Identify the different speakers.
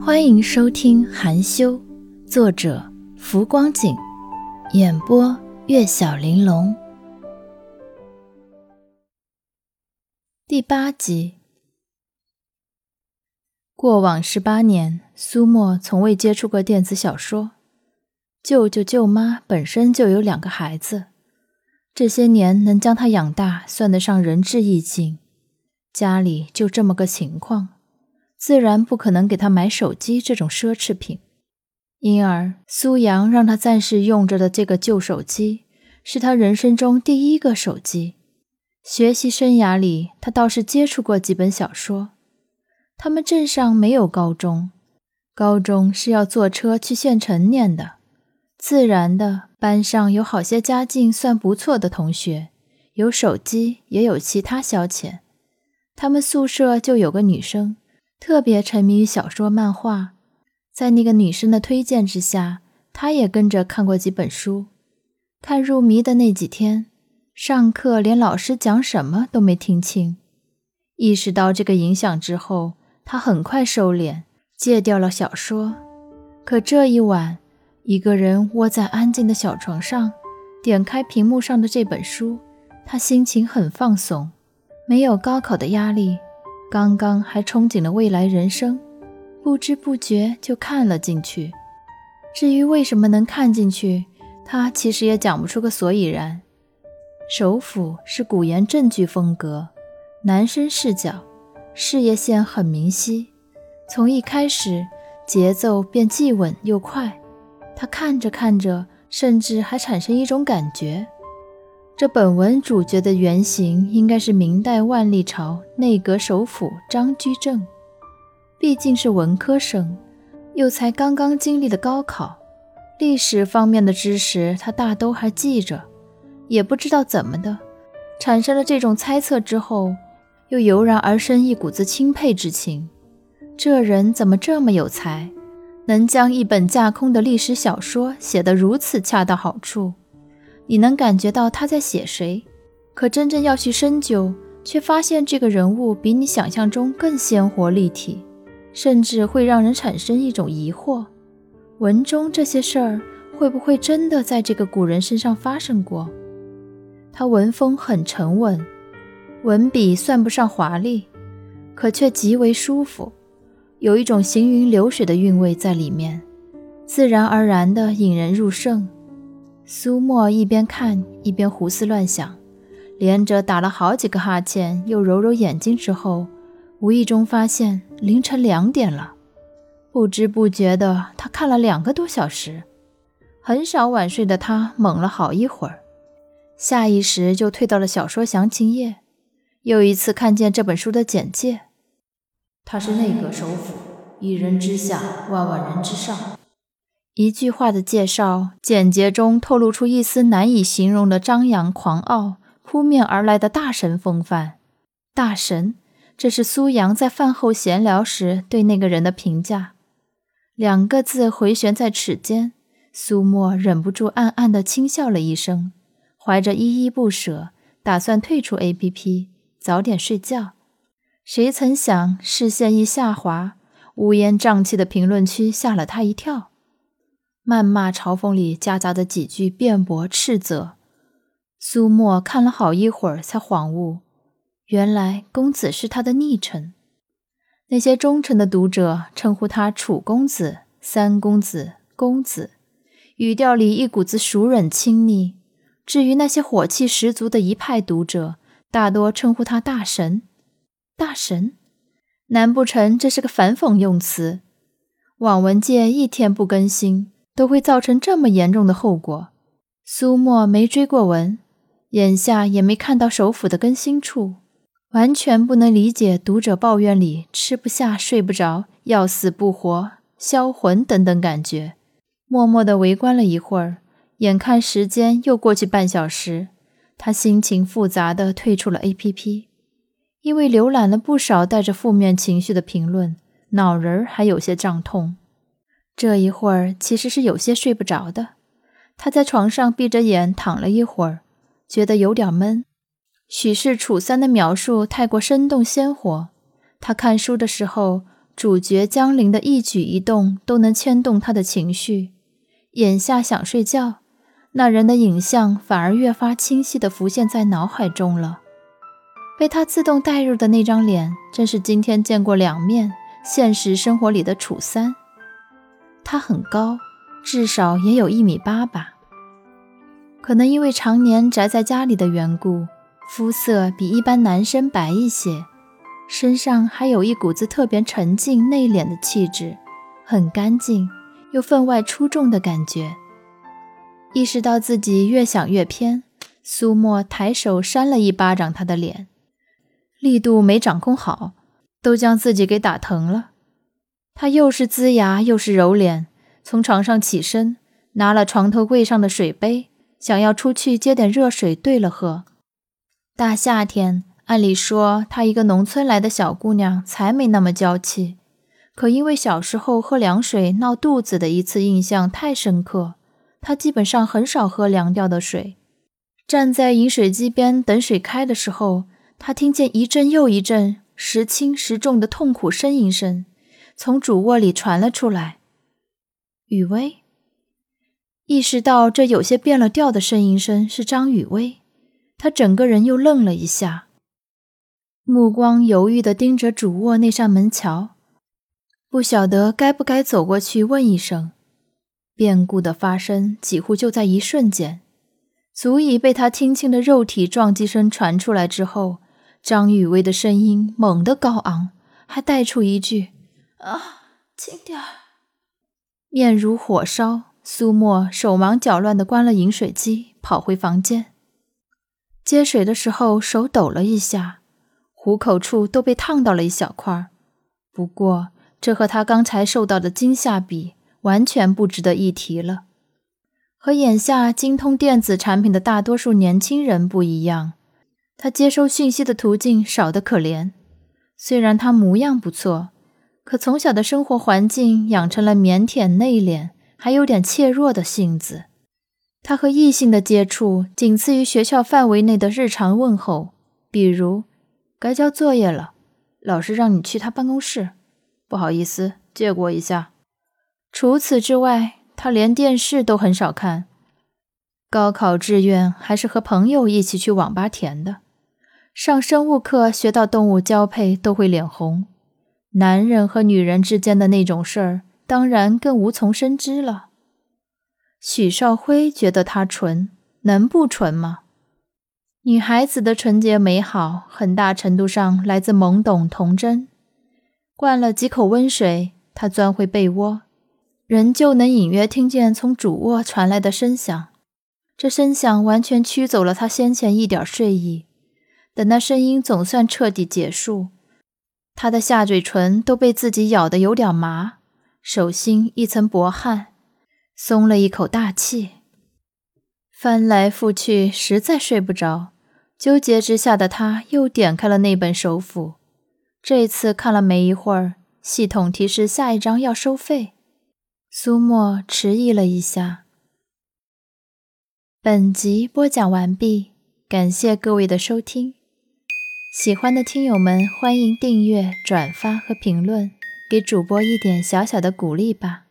Speaker 1: 欢迎收听《含羞》，作者浮光景，演播月小玲珑，第八集。过往十八年，苏沫从未接触过电子小说。舅舅舅妈本身就有两个孩子，这些年能将他养大，算得上仁至义尽。家里就这么个情况。自然不可能给他买手机这种奢侈品，因而苏阳让他暂时用着的这个旧手机，是他人生中第一个手机。学习生涯里，他倒是接触过几本小说。他们镇上没有高中，高中是要坐车去县城念的。自然的，班上有好些家境算不错的同学，有手机，也有其他消遣。他们宿舍就有个女生。特别沉迷于小说、漫画，在那个女生的推荐之下，他也跟着看过几本书。看入迷的那几天，上课连老师讲什么都没听清。意识到这个影响之后，他很快收敛，戒掉了小说。可这一晚，一个人窝在安静的小床上，点开屏幕上的这本书，他心情很放松，没有高考的压力。刚刚还憧憬了未来人生，不知不觉就看了进去。至于为什么能看进去，他其实也讲不出个所以然。首府是古言正剧风格，男生视角，事业线很明晰。从一开始，节奏便既稳又快。他看着看着，甚至还产生一种感觉。这本文主角的原型应该是明代万历朝内阁首辅张居正，毕竟是文科生，又才刚刚经历了高考，历史方面的知识他大都还记着，也不知道怎么的，产生了这种猜测之后，又油然而生一股子钦佩之情。这人怎么这么有才，能将一本架空的历史小说写得如此恰到好处？你能感觉到他在写谁，可真正要去深究，却发现这个人物比你想象中更鲜活立体，甚至会让人产生一种疑惑：文中这些事儿会不会真的在这个古人身上发生过？他文风很沉稳，文笔算不上华丽，可却极为舒服，有一种行云流水的韵味在里面，自然而然地引人入胜。苏沫一边看一边胡思乱想，连着打了好几个哈欠，又揉揉眼睛之后，无意中发现凌晨两点了。不知不觉的，他看了两个多小时。很少晚睡的他猛了好一会儿，下意识就退到了小说详情页，又一次看见这本书的简介。他是内阁首辅，一人之下，万万人之上。一句话的介绍，简洁中透露出一丝难以形容的张扬狂傲，扑面而来的大神风范。大神，这是苏阳在饭后闲聊时对那个人的评价。两个字回旋在齿间，苏沫忍不住暗暗地轻笑了一声，怀着依依不舍，打算退出 A.P.P，早点睡觉。谁曾想，视线一下滑，乌烟瘴气的评论区吓了他一跳。谩骂嘲讽里夹杂的几句辩驳斥责，苏沫看了好一会儿，才恍悟，原来公子是他的昵称。那些忠诚的读者称呼他楚公子、三公子、公子，语调里一股子熟稔亲昵。至于那些火气十足的一派读者，大多称呼他大神。大神？难不成这是个反讽用词？网文界一天不更新。都会造成这么严重的后果。苏沫没追过文，眼下也没看到首府的更新处，完全不能理解读者抱怨里吃不下、睡不着、要死不活、销魂等等感觉。默默地围观了一会儿，眼看时间又过去半小时，他心情复杂地退出了 APP，因为浏览了不少带着负面情绪的评论，脑仁儿还有些胀痛。这一会儿其实是有些睡不着的，他在床上闭着眼躺了一会儿，觉得有点闷。许是楚三的描述太过生动鲜活，他看书的时候，主角江陵的一举一动都能牵动他的情绪。眼下想睡觉，那人的影像反而越发清晰地浮现在脑海中了。被他自动带入的那张脸，正是今天见过两面、现实生活里的楚三。他很高，至少也有一米八吧。可能因为常年宅在家里的缘故，肤色比一般男生白一些，身上还有一股子特别沉静内敛的气质，很干净又分外出众的感觉。意识到自己越想越偏，苏沫抬手扇了一巴掌他的脸，力度没掌控好，都将自己给打疼了。他又是龇牙又是揉脸，从床上起身，拿了床头柜上的水杯。想要出去接点热水兑了喝。大夏天，按理说她一个农村来的小姑娘才没那么娇气，可因为小时候喝凉水闹肚子的一次印象太深刻，她基本上很少喝凉掉的水。站在饮水机边等水开的时候，她听见一阵又一阵时轻时重的痛苦呻吟声从主卧里传了出来。雨薇。意识到这有些变了调的呻吟声是张雨薇，她整个人又愣了一下，目光犹豫地盯着主卧那扇门瞧，不晓得该不该走过去问一声。变故的发生几乎就在一瞬间，足以被他听清的肉体撞击声传出来之后，张雨薇的声音猛地高昂，还带出一句：“啊，轻点儿。”面如火烧。苏沫手忙脚乱地关了饮水机，跑回房间。接水的时候手抖了一下，壶口处都被烫到了一小块。不过这和他刚才受到的惊吓比，完全不值得一提了。和眼下精通电子产品的大多数年轻人不一样，他接收讯息的途径少得可怜。虽然他模样不错，可从小的生活环境养成了腼腆内敛。还有点怯弱的性子，他和异性的接触仅次于学校范围内的日常问候，比如“该交作业了，老师让你去他办公室，不好意思，借过一下。”除此之外，他连电视都很少看。高考志愿还是和朋友一起去网吧填的。上生物课学到动物交配都会脸红，男人和女人之间的那种事儿。当然更无从深知了。许少辉觉得她纯，能不纯吗？女孩子的纯洁美好，很大程度上来自懵懂童真。灌了几口温水，她钻回被窝，仍旧能隐约听见从主卧传来的声响。这声响完全驱走了她先前一点睡意。等那声音总算彻底结束，他的下嘴唇都被自己咬得有点麻。手心一层薄汗，松了一口大气。翻来覆去，实在睡不着。纠结之下的他，又点开了那本手斧。这次看了没一会儿，系统提示下一章要收费。苏沫迟疑了一下。本集播讲完毕，感谢各位的收听。喜欢的听友们，欢迎订阅、转发和评论。给主播一点小小的鼓励吧。